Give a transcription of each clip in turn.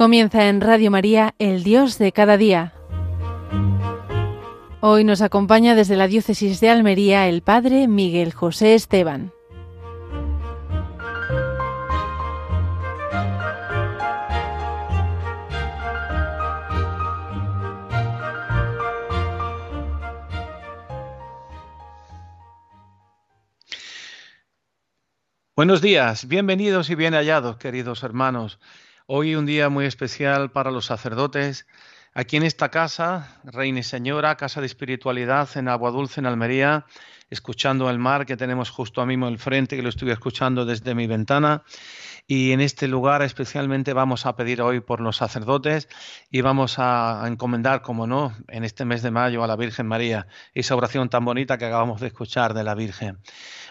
Comienza en Radio María, el Dios de cada día. Hoy nos acompaña desde la Diócesis de Almería el Padre Miguel José Esteban. Buenos días, bienvenidos y bien hallados, queridos hermanos. Hoy un día muy especial para los sacerdotes. Aquí en esta casa, Reina y Señora, Casa de Espiritualidad en Agua Dulce, en Almería, escuchando el mar que tenemos justo a mismo el frente, que lo estuve escuchando desde mi ventana. Y en este lugar especialmente vamos a pedir hoy por los sacerdotes y vamos a encomendar, como no, en este mes de mayo a la Virgen María, esa oración tan bonita que acabamos de escuchar de la Virgen.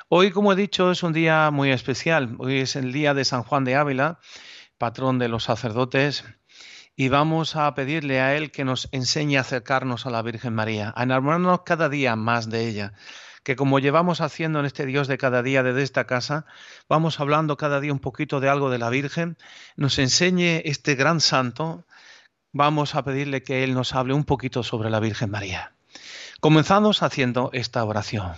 Hoy, como he dicho, es un día muy especial. Hoy es el día de San Juan de Ávila patrón de los sacerdotes, y vamos a pedirle a Él que nos enseñe a acercarnos a la Virgen María, a enamorarnos cada día más de ella, que como llevamos haciendo en este Dios de cada día desde esta casa, vamos hablando cada día un poquito de algo de la Virgen, nos enseñe este gran santo, vamos a pedirle que Él nos hable un poquito sobre la Virgen María. Comenzamos haciendo esta oración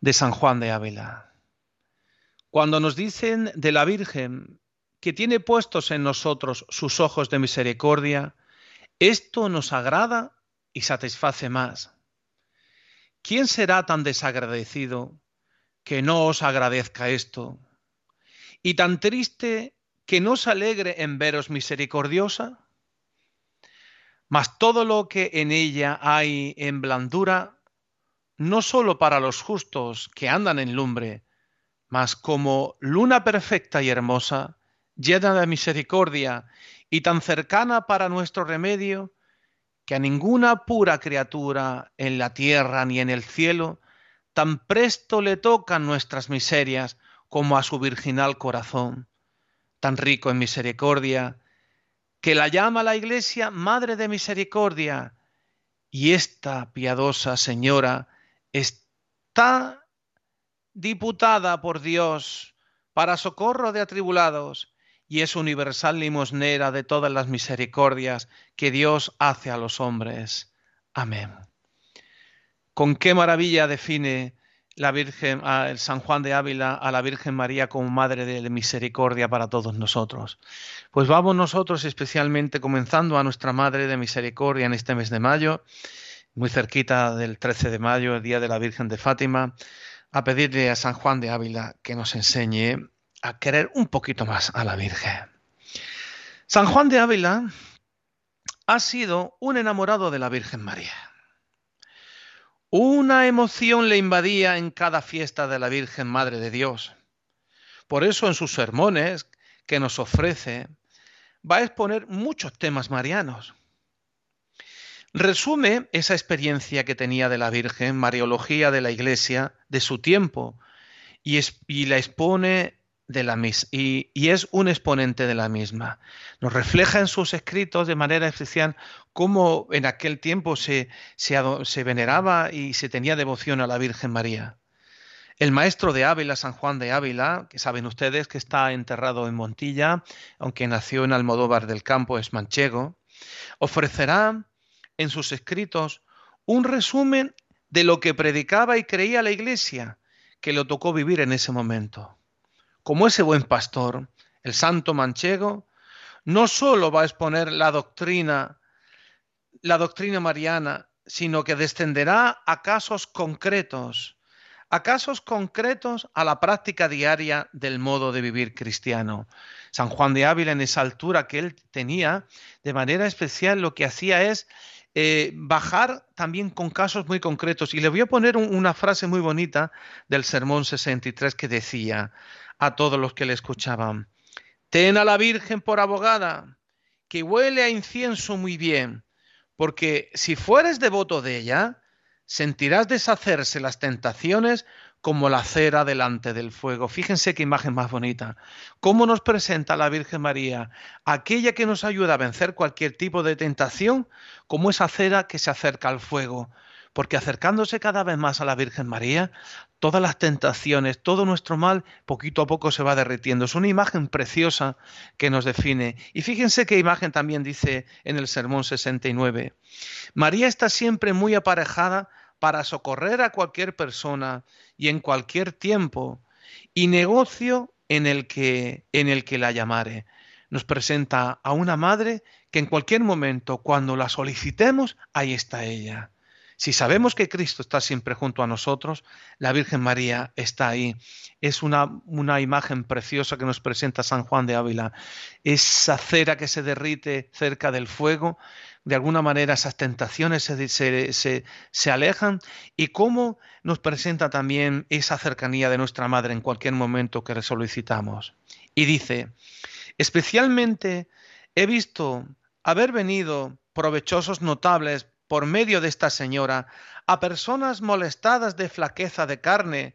de San Juan de Ávila. Cuando nos dicen de la Virgen que tiene puestos en nosotros sus ojos de misericordia, esto nos agrada y satisface más. ¿Quién será tan desagradecido que no os agradezca esto? ¿Y tan triste que no os alegre en veros misericordiosa? Mas todo lo que en ella hay en blandura, no sólo para los justos que andan en lumbre, mas como luna perfecta y hermosa, llena de misericordia y tan cercana para nuestro remedio, que a ninguna pura criatura en la tierra ni en el cielo tan presto le tocan nuestras miserias como a su virginal corazón, tan rico en misericordia, que la llama la Iglesia Madre de Misericordia, y esta piadosa Señora está diputada por Dios para socorro de atribulados y es universal limosnera de todas las misericordias que Dios hace a los hombres. Amén. Con qué maravilla define la Virgen, el San Juan de Ávila a la Virgen María como Madre de Misericordia para todos nosotros. Pues vamos nosotros especialmente comenzando a nuestra Madre de Misericordia en este mes de mayo, muy cerquita del 13 de mayo, el Día de la Virgen de Fátima, a pedirle a San Juan de Ávila que nos enseñe a querer un poquito más a la Virgen. San Juan de Ávila ha sido un enamorado de la Virgen María. Una emoción le invadía en cada fiesta de la Virgen Madre de Dios. Por eso en sus sermones que nos ofrece va a exponer muchos temas marianos. Resume esa experiencia que tenía de la Virgen, Mariología de la Iglesia, de su tiempo, y, y la expone de la y, y, es un exponente de la misma. Nos refleja en sus escritos de manera especial cómo en aquel tiempo se, se, veneraba y se tenía devoción a la Virgen María. El maestro de Ávila, San Juan de Ávila, que saben ustedes que está enterrado en Montilla, aunque nació en Almodóvar del Campo, es manchego, ofrecerá en sus escritos un resumen de lo que predicaba y creía la Iglesia, que lo tocó vivir en ese momento como ese buen pastor, el santo manchego, no sólo va a exponer la doctrina, la doctrina mariana, sino que descenderá a casos concretos, a casos concretos a la práctica diaria del modo de vivir cristiano. San Juan de Ávila, en esa altura que él tenía, de manera especial lo que hacía es eh, bajar también con casos muy concretos. Y le voy a poner una frase muy bonita del Sermón 63 que decía, a todos los que le escuchaban. Ten a la Virgen por abogada, que huele a incienso muy bien, porque si fueres devoto de ella, sentirás deshacerse las tentaciones como la cera delante del fuego. Fíjense qué imagen más bonita. ¿Cómo nos presenta la Virgen María? Aquella que nos ayuda a vencer cualquier tipo de tentación, como esa cera que se acerca al fuego. porque acercándose cada vez más a la Virgen María, todas las tentaciones, todo nuestro mal, poquito a poco se va derritiendo. Es una imagen preciosa que nos define. Y fíjense qué imagen también dice en el Sermón 69. María está siempre muy aparejada para socorrer a cualquier persona y en cualquier tiempo, y negocio en el que, en el que la llamare. Nos presenta a una madre que en cualquier momento, cuando la solicitemos, ahí está ella. Si sabemos que Cristo está siempre junto a nosotros, la Virgen María está ahí. Es una, una, imagen preciosa que nos presenta San Juan de Ávila. Esa cera que se derrite cerca del fuego, de alguna manera esas tentaciones se, se, se alejan y cómo nos presenta también esa cercanía de nuestra Madre en cualquier momento que le solicitamos. Y dice, especialmente he visto haber venido provechosos notables por medio de esta señora a personas molestadas de flaqueza de carne,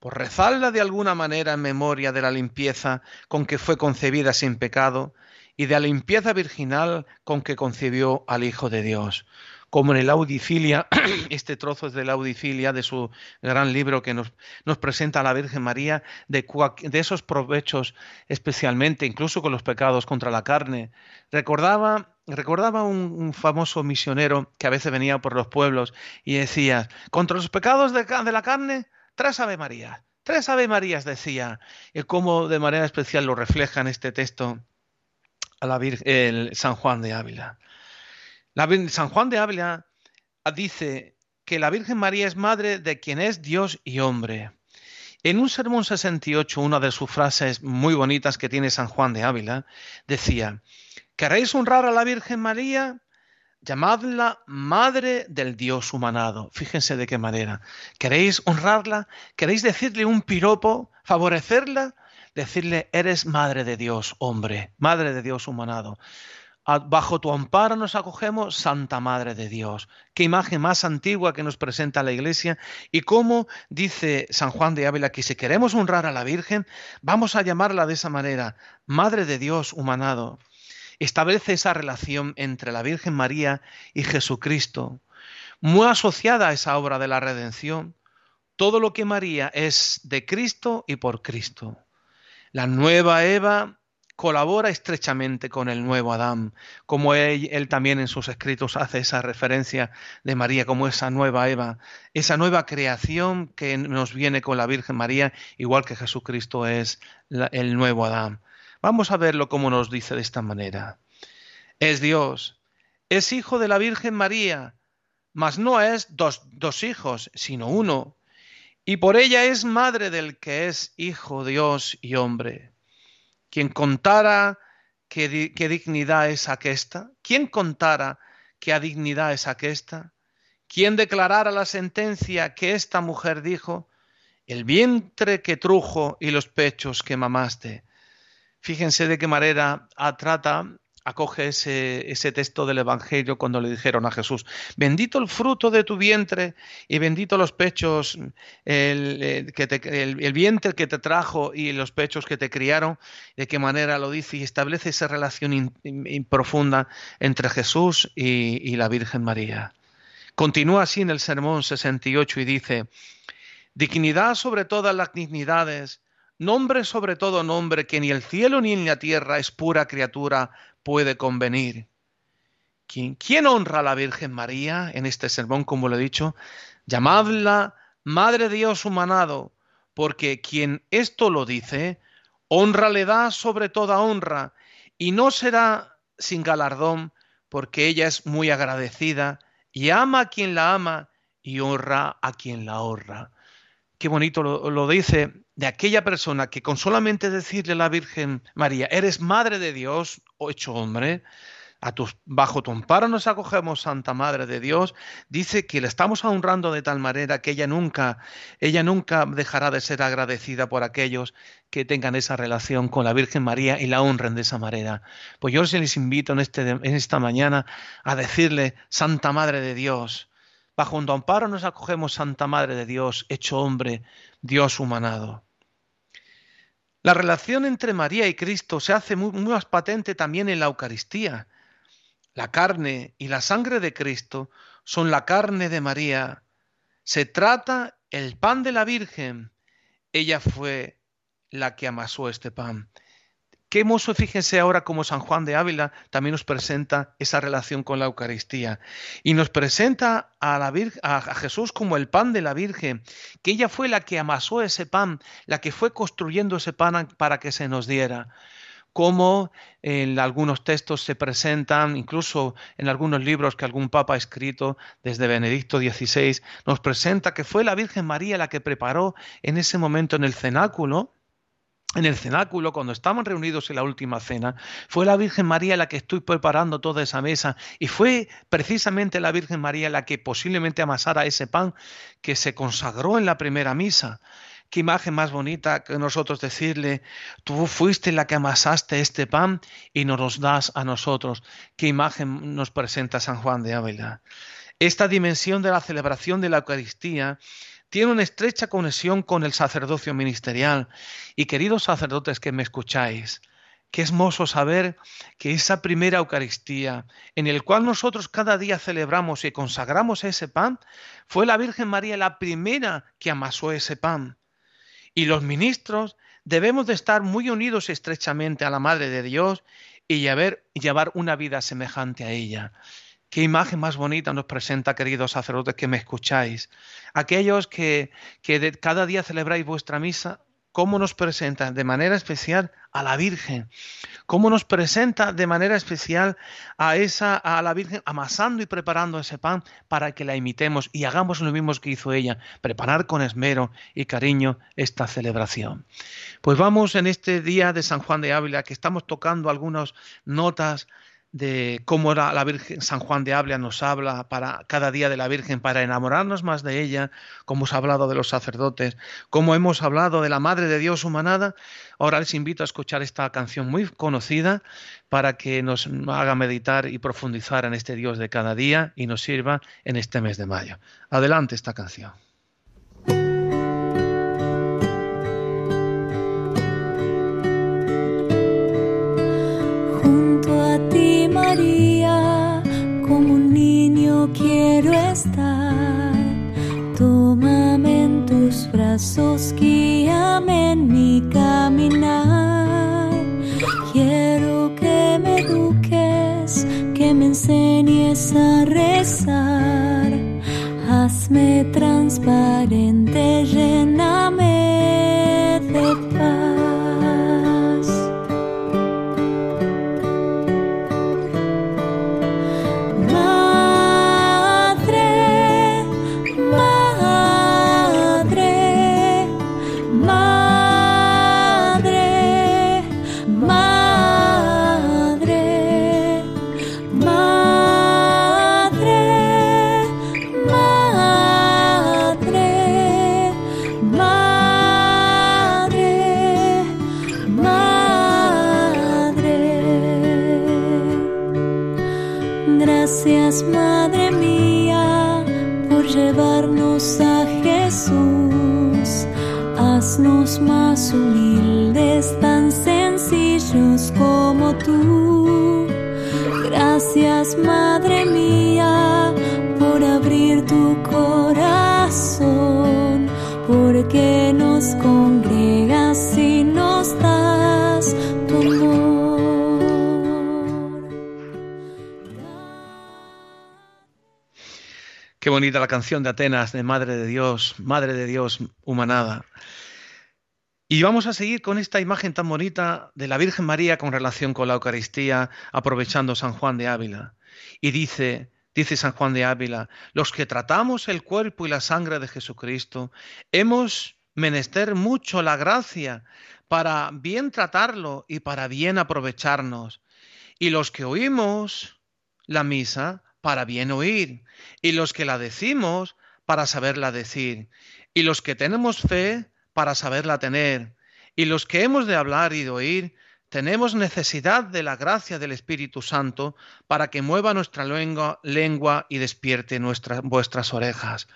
por rezarla de alguna manera en memoria de la limpieza con que fue concebida sin pecado y de la limpieza virginal con que concibió al Hijo de Dios como en el Audifilia, este trozo es de la Audifilia, de su gran libro que nos, nos presenta a la Virgen María, de, de, esos provechos especialmente, incluso con los pecados contra la carne. Recordaba, recordaba un, famoso misionero que a veces venía por los pueblos y decía, contra los pecados de, la carne, tres Ave María. Tres Ave Marías decía, y cómo de manera especial lo refleja en este texto a la Virgen, el San Juan de Ávila. San Juan de Ávila dice que la Virgen María es madre de quien es Dios y hombre. En un sermón 68, una de sus frases muy bonitas que tiene San Juan de Ávila, decía, ¿queréis honrar a la Virgen María? Llamadla Madre del Dios humanado. Fíjense de qué manera. ¿Queréis honrarla? ¿Queréis decirle un piropo? ¿Favorecerla? Decirle, eres Madre de Dios, hombre, Madre de Dios humanado. Bajo tu amparo nos acogemos, Santa Madre de Dios. Qué imagen más antigua que nos presenta la Iglesia y cómo dice San Juan de Ávila que si queremos honrar a la Virgen, vamos a llamarla de esa manera, Madre de Dios humanado. Establece esa relación entre la Virgen María y Jesucristo, muy asociada a esa obra de la redención. Todo lo que María es de Cristo y por Cristo. La nueva Eva colabora estrechamente con el nuevo Adán, como él, también en sus escritos hace esa referencia de María como esa nueva Eva, esa nueva creación que nos viene con la Virgen María, igual que Jesucristo es el nuevo Adán. Vamos a verlo como nos dice de esta manera. Es Dios, es hijo de la Virgen María, mas no es dos, dos hijos, sino uno, y por ella es madre del que es hijo Dios y hombre. Quien contara qué, dignidad es aquesta, ¿Quién contara qué dignidad es aquesta, ¿Quién declarara la sentencia que esta mujer dijo, el vientre que trujo y los pechos que mamaste. Fíjense de qué manera trata acoge ese, texto del Evangelio cuando le dijeron a Jesús, bendito el fruto de tu vientre y bendito los pechos, el, vientre que te trajo y los pechos que te criaron, de qué manera lo dice y establece esa relación profunda entre Jesús y, y la Virgen María. Continúa así en el Sermón 68 y dice, dignidad sobre todas las dignidades, nombre sobre todo nombre, que ni el cielo ni en la tierra es pura criatura, puede convenir. ¿Quién, honra a la Virgen María en este sermón, como lo he dicho? Llamadla Madre de Dios humanado, porque quien esto lo dice, honra le da sobre toda honra, y no será sin galardón, porque ella es muy agradecida, y ama a quien la ama, y honra a quien la honra. Qué bonito lo, lo dice de aquella persona que con solamente decirle a la Virgen María, eres Madre de Dios, hecho hombre, a bajo tu amparo nos acogemos, Santa Madre de Dios, dice que le estamos honrando de tal manera que ella nunca, ella nunca dejará de ser agradecida por aquellos que tengan esa relación con la Virgen María y la honren de esa manera. Pues yo les invito en, este, en esta mañana a decirle, Santa Madre de Dios, bajo tu amparo nos acogemos, Santa Madre de Dios, hecho hombre, Dios humanado. La relación entre María y Cristo se hace muy, más patente también en la Eucaristía. la carne y la sangre de Cristo son la carne de María. Se trata el pan de la Virgen. Ella fue la que amasó este pan. Qué hermoso, fíjense ahora como San Juan de Ávila también nos presenta esa relación con la Eucaristía y nos presenta a, la a Jesús como el pan de la Virgen, que ella fue la que amasó ese pan, la que fue construyendo ese pan para que se nos diera. Como en algunos textos se presentan, incluso en algunos libros que algún papa ha escrito desde Benedicto XVI, nos presenta que fue la Virgen María la que preparó en ese momento en el cenáculo en el cenáculo, cuando estaban reunidos en la última cena, fue la Virgen María la que estoy preparando toda esa mesa y fue precisamente la Virgen María la que posiblemente amasara ese pan que se consagró en la primera misa. Qué imagen más bonita que nosotros decirle, tú fuiste la que amasaste este pan y nos los das a nosotros. Qué imagen nos presenta San Juan de Ávila. Esta dimensión de la celebración de la Eucaristía tiene una estrecha conexión con el sacerdocio ministerial. Y queridos sacerdotes que me escucháis, qué hermoso saber que esa primera Eucaristía, en el cual nosotros cada día celebramos y consagramos ese pan, fue la Virgen María la primera que amasó ese pan. Y los ministros debemos de estar muy unidos estrechamente a la Madre de Dios y llevar una vida semejante a ella. Qué imagen más bonita nos presenta, queridos sacerdotes que me escucháis. Aquellos que, que cada día celebráis vuestra misa, cómo nos presenta de manera especial a la Virgen, cómo nos presenta de manera especial a esa a la Virgen amasando y preparando ese pan para que la imitemos y hagamos lo mismo que hizo ella, preparar con esmero y cariño esta celebración. Pues vamos en este día de San Juan de Ávila que estamos tocando algunas notas de cómo la Virgen San Juan de Ávila nos habla para cada día de la Virgen para enamorarnos más de ella, como hemos hablado de los sacerdotes, como hemos hablado de la Madre de Dios humanada. Ahora les invito a escuchar esta canción muy conocida para que nos haga meditar y profundizar en este Dios de cada día y nos sirva en este mes de mayo. Adelante esta canción. Tómame en tus brazos, guíame en mi caminar. Quiero que me eduques, que me enseñes a rezar. Hazme transparente, lléname Qué bonita la canción de Atenas de Madre de Dios, Madre de Dios humanada. Y vamos a seguir con esta imagen tan bonita de la Virgen María con relación con la Eucaristía, aprovechando San Juan de Ávila. Y dice, dice San Juan de Ávila, los que tratamos el cuerpo y la sangre de Jesucristo, hemos menester mucho la gracia para bien tratarlo y para bien aprovecharnos. Y los que oímos la misa, para bien oír. Y los que la decimos, para saberla decir. Y los que tenemos fe, para saberla tener. Y los que hemos de hablar y de oír, tenemos necesidad de la gracia del Espíritu Santo para que mueva nuestra lengua, lengua y despierte nuestras, vuestras orejas.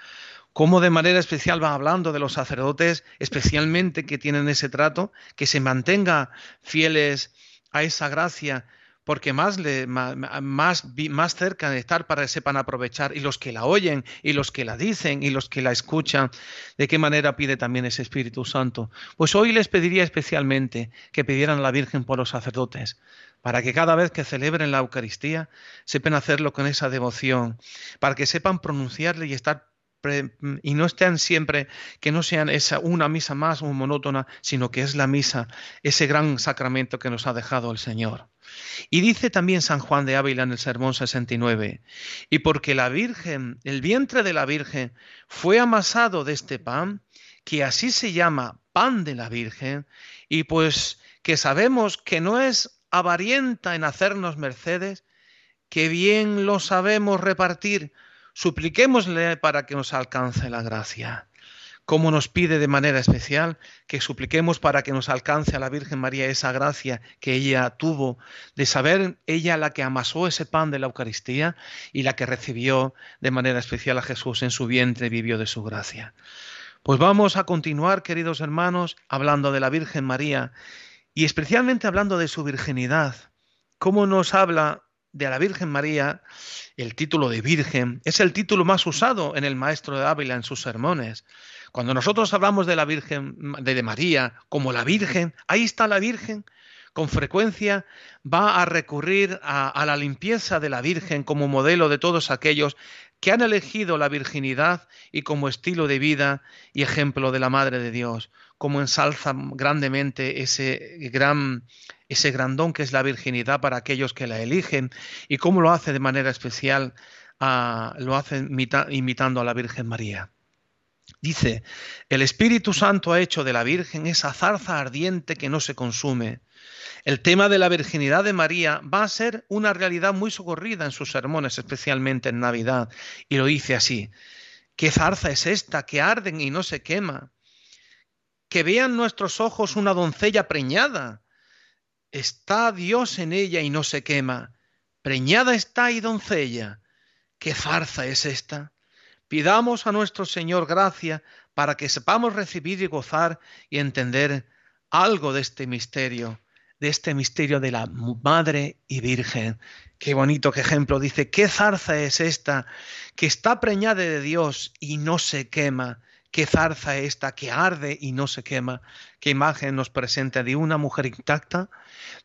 Como de manera especial va hablando de los sacerdotes, especialmente que tienen ese trato, que se mantenga fieles a esa gracia, porque más, más, más, cerca de estar para que sepan aprovechar, y los que la oyen, y los que la dicen, y los que la escuchan, de qué manera pide también ese Espíritu Santo. Pues hoy les pediría especialmente que pidieran a la Virgen por los sacerdotes, para que cada vez que celebren la Eucaristía sepan hacerlo con esa devoción, para que sepan pronunciarle y estar y no estén siempre, que no sean esa una misa más o monótona, sino que es la misa, ese gran sacramento que nos ha dejado el Señor. Y dice también San Juan de Ávila en el Sermón 69, y porque la Virgen, el vientre de la Virgen, fue amasado de este pan, que así se llama pan de la Virgen, y pues que sabemos que no es avarienta en hacernos mercedes, que bien lo sabemos repartir, Supliquémosle para que nos alcance la gracia. Como nos pide de manera especial que supliquemos para que nos alcance a la Virgen María esa gracia que ella tuvo de saber ella la que amasó ese pan de la Eucaristía y la que recibió de manera especial a Jesús en su vientre vivió de su gracia. Pues vamos a continuar, queridos hermanos, hablando de la Virgen María y especialmente hablando de su virginidad. ¿Cómo nos habla de la Virgen María, el título de Virgen, es el título más usado en el Maestro de Ávila en sus sermones. Cuando nosotros hablamos de la Virgen, de María, como la Virgen, ahí está la Virgen, con frecuencia va a recurrir a, a, la limpieza de la Virgen como modelo de todos aquellos que han elegido la virginidad y como estilo de vida y ejemplo de la Madre de Dios, como ensalza grandemente ese gran ese gran don que es la virginidad para aquellos que la eligen y cómo lo hace de manera especial, ah, lo hace imitando a la Virgen María. Dice, el Espíritu Santo ha hecho de la Virgen esa zarza ardiente que no se consume. El tema de la virginidad de María va a ser una realidad muy socorrida en sus sermones, especialmente en Navidad. Y lo dice así, ¿qué zarza es esta que arden y no se quema? Que vean nuestros ojos una doncella preñada, Está Dios en ella y no se quema. Preñada está y doncella. ¿Qué farza es esta? Pidamos a nuestro Señor gracia para que sepamos recibir y gozar y entender algo de este misterio, de este misterio de la Madre y Virgen. Qué bonito qué ejemplo. Dice, ¿qué zarza es esta que está preñada de Dios y no se quema? Qué zarza esta que arde y no se quema, qué imagen nos presenta de una mujer intacta,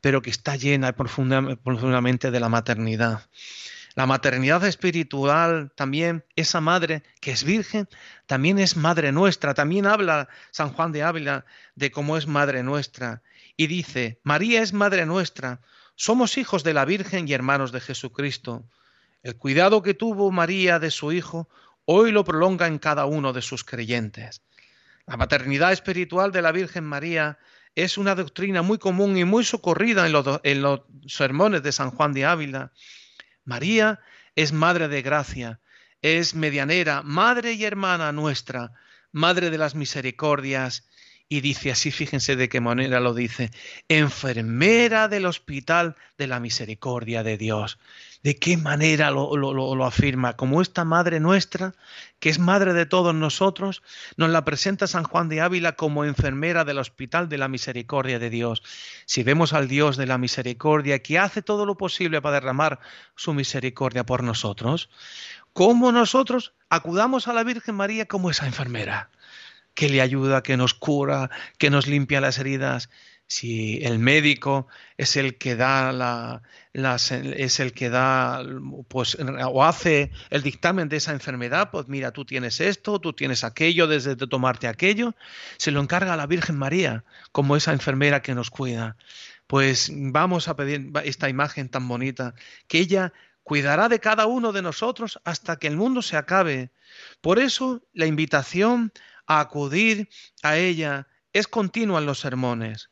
pero que está llena profundamente de la maternidad. La maternidad espiritual también, esa madre que es virgen, también es madre nuestra. También habla San Juan de Ávila de cómo es madre nuestra. Y dice, María es madre nuestra, somos hijos de la Virgen y hermanos de Jesucristo. El cuidado que tuvo María de su Hijo hoy lo prolonga en cada uno de sus creyentes. La maternidad espiritual de la Virgen María es una doctrina muy común y muy socorrida en los, sermones de San Juan de Ávila. María es madre de gracia, es medianera, madre y hermana nuestra, madre de las misericordias, y dice así, fíjense de qué manera lo dice, enfermera del hospital de la misericordia de Dios de qué manera lo, afirma, como esta Madre nuestra, que es Madre de todos nosotros, nos la presenta San Juan de Ávila como enfermera del Hospital de la Misericordia de Dios. Si vemos al Dios de la Misericordia que hace todo lo posible para derramar su misericordia por nosotros, ¿cómo nosotros acudamos a la Virgen María como esa enfermera? que le ayuda, que nos cura, que nos limpia las heridas, si el médico es el que da la, es el que da pues o hace el dictamen de esa enfermedad, pues mira, tú tienes esto, tú tienes aquello, desde de tomarte aquello, se lo encarga a la Virgen María como esa enfermera que nos cuida. Pues vamos a pedir esta imagen tan bonita, que ella cuidará de cada uno de nosotros hasta que el mundo se acabe. Por eso la invitación a acudir a ella es continua en los sermones.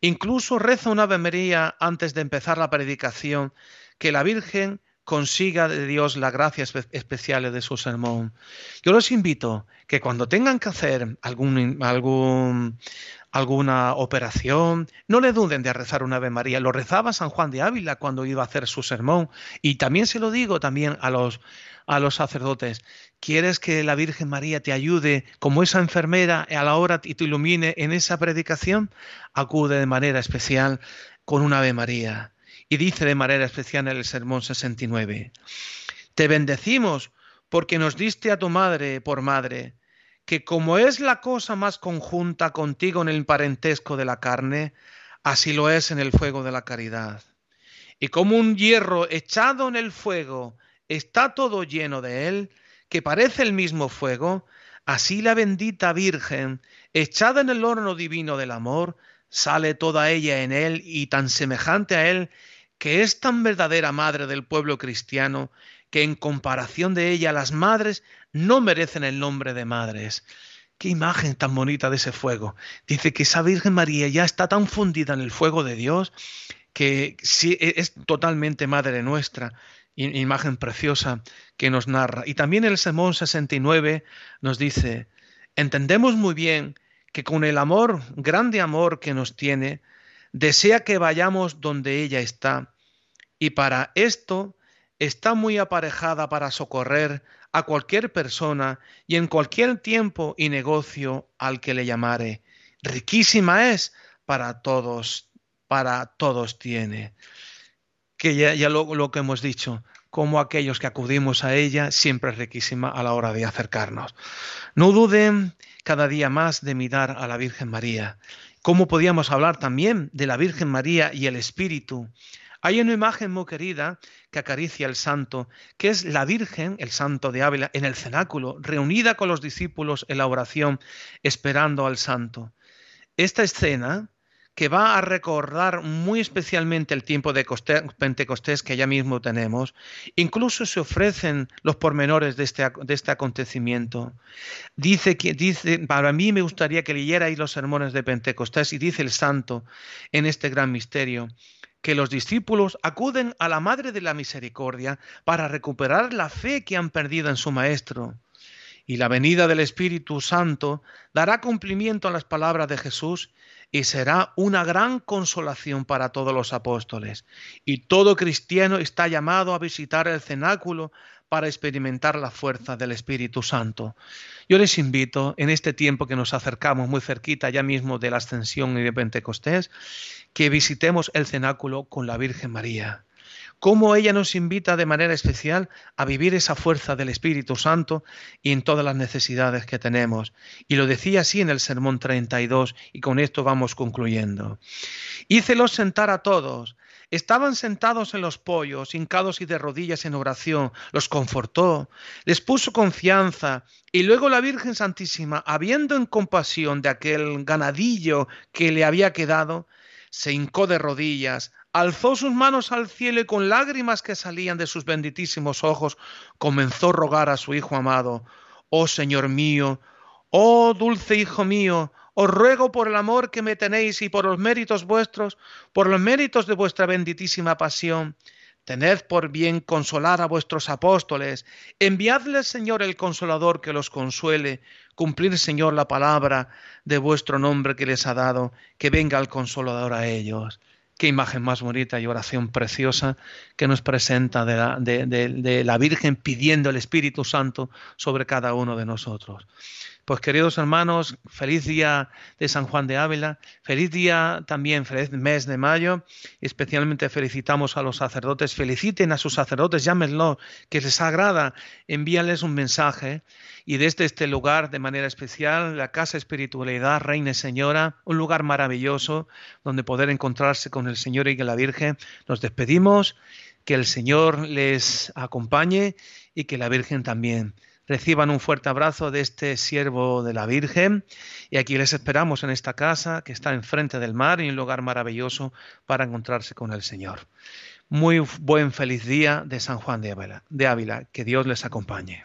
Incluso reza una Ave María antes de empezar la predicación, que la Virgen consiga de Dios la gracia especial de su sermón. Yo los invito que cuando tengan que hacer algún, algún, alguna operación, no le duden de rezar una Ave María. Lo rezaba San Juan de Ávila cuando iba a hacer su sermón. Y también se lo digo también a los, a los sacerdotes. ¿Quieres que la Virgen María te ayude como esa enfermera a la hora y te ilumine en esa predicación? Acude de manera especial con una Ave María. Y dice de manera especial en el Sermón 69, Te bendecimos porque nos diste a tu madre por madre, que como es la cosa más conjunta contigo en el parentesco de la carne, así lo es en el fuego de la caridad. Y como un hierro echado en el fuego está todo lleno de él, que parece el mismo fuego, así la bendita Virgen, echada en el horno divino del amor, sale toda ella en él y tan semejante a él, que es tan verdadera madre del pueblo cristiano, que en comparación de ella las madres no merecen el nombre de madres. Qué imagen tan bonita de ese fuego. Dice que esa Virgen María ya está tan fundida en el fuego de Dios que sí, e, es totalmente madre nuestra imagen preciosa que nos narra. Y también el Sermón 69 nos dice, entendemos muy bien que con el amor, grande amor que nos tiene, desea que vayamos donde ella está. Y para esto está muy aparejada para socorrer a cualquier persona y en cualquier tiempo y negocio al que le llamare. Riquísima es para todos, para todos tiene que ya, lo, que hemos dicho, como aquellos que acudimos a ella, siempre es riquísima a la hora de acercarnos. No duden cada día más de mirar a la Virgen María. ¿Cómo podíamos hablar también de la Virgen María y el Espíritu? Hay una imagen muy querida que acaricia al santo, que es la Virgen, el santo de Ávila, en el cenáculo, reunida con los discípulos en la oración, esperando al santo. Esta escena que va a recordar muy especialmente el tiempo de Pentecostés que ya mismo tenemos. Incluso se ofrecen los pormenores de este, de este acontecimiento. Dice que, dice, para mí me gustaría que leyerais los sermones de Pentecostés y dice el santo en este gran misterio que los discípulos acuden a la Madre de la Misericordia para recuperar la fe que han perdido en su Maestro. Y la venida del Espíritu Santo dará cumplimiento a las palabras de Jesús y será una gran consolación para todos los apóstoles. Y todo cristiano está llamado a visitar el cenáculo para experimentar la fuerza del Espíritu Santo. Yo les invito, en este tiempo que nos acercamos muy cerquita ya mismo de la ascensión y de Pentecostés, que visitemos el cenáculo con la Virgen María cómo ella nos invita de manera especial a vivir esa fuerza del Espíritu Santo y en todas las necesidades que tenemos. Y lo decía así en el Sermón 32 y con esto vamos concluyendo. Hícelos sentar a todos. Estaban sentados en los pollos, hincados y de rodillas en oración, los confortó, les puso confianza, y luego la Virgen Santísima, habiendo en compasión de aquel ganadillo que le había quedado, se hincó de rodillas, alzó sus manos al cielo y con lágrimas que salían de sus benditísimos ojos, comenzó a rogar a su Hijo amado, Oh Señor mío, oh dulce Hijo mío, os ruego por el amor que me tenéis y por los méritos vuestros, por los méritos de vuestra benditísima pasión, tened por bien consolar a vuestros apóstoles, enviadles, Señor, el consolador que los consuele, cumplir, Señor, la palabra de vuestro nombre que les ha dado, que venga el consolador a ellos. Qué imagen más bonita y oración preciosa que nos presenta de la, de, la Virgen pidiendo el Espíritu Santo sobre cada uno de nosotros. Pues queridos hermanos, feliz día de San Juan de Ávila, feliz día también, feliz mes de mayo, especialmente felicitamos a los sacerdotes, feliciten a sus sacerdotes, llámenlo, que les agrada, envíales un mensaje. Y desde este lugar de manera especial, la Casa Espiritualidad Reina Señora, un lugar maravilloso donde poder encontrarse con el Señor y la Virgen, nos despedimos, que el Señor les acompañe y que la Virgen también reciban un fuerte abrazo de este siervo de la Virgen y aquí les esperamos en esta casa que está enfrente del mar y un lugar maravilloso para encontrarse con el Señor. Muy buen feliz día de San Juan de Ávila. De Ávila. Que Dios les acompañe.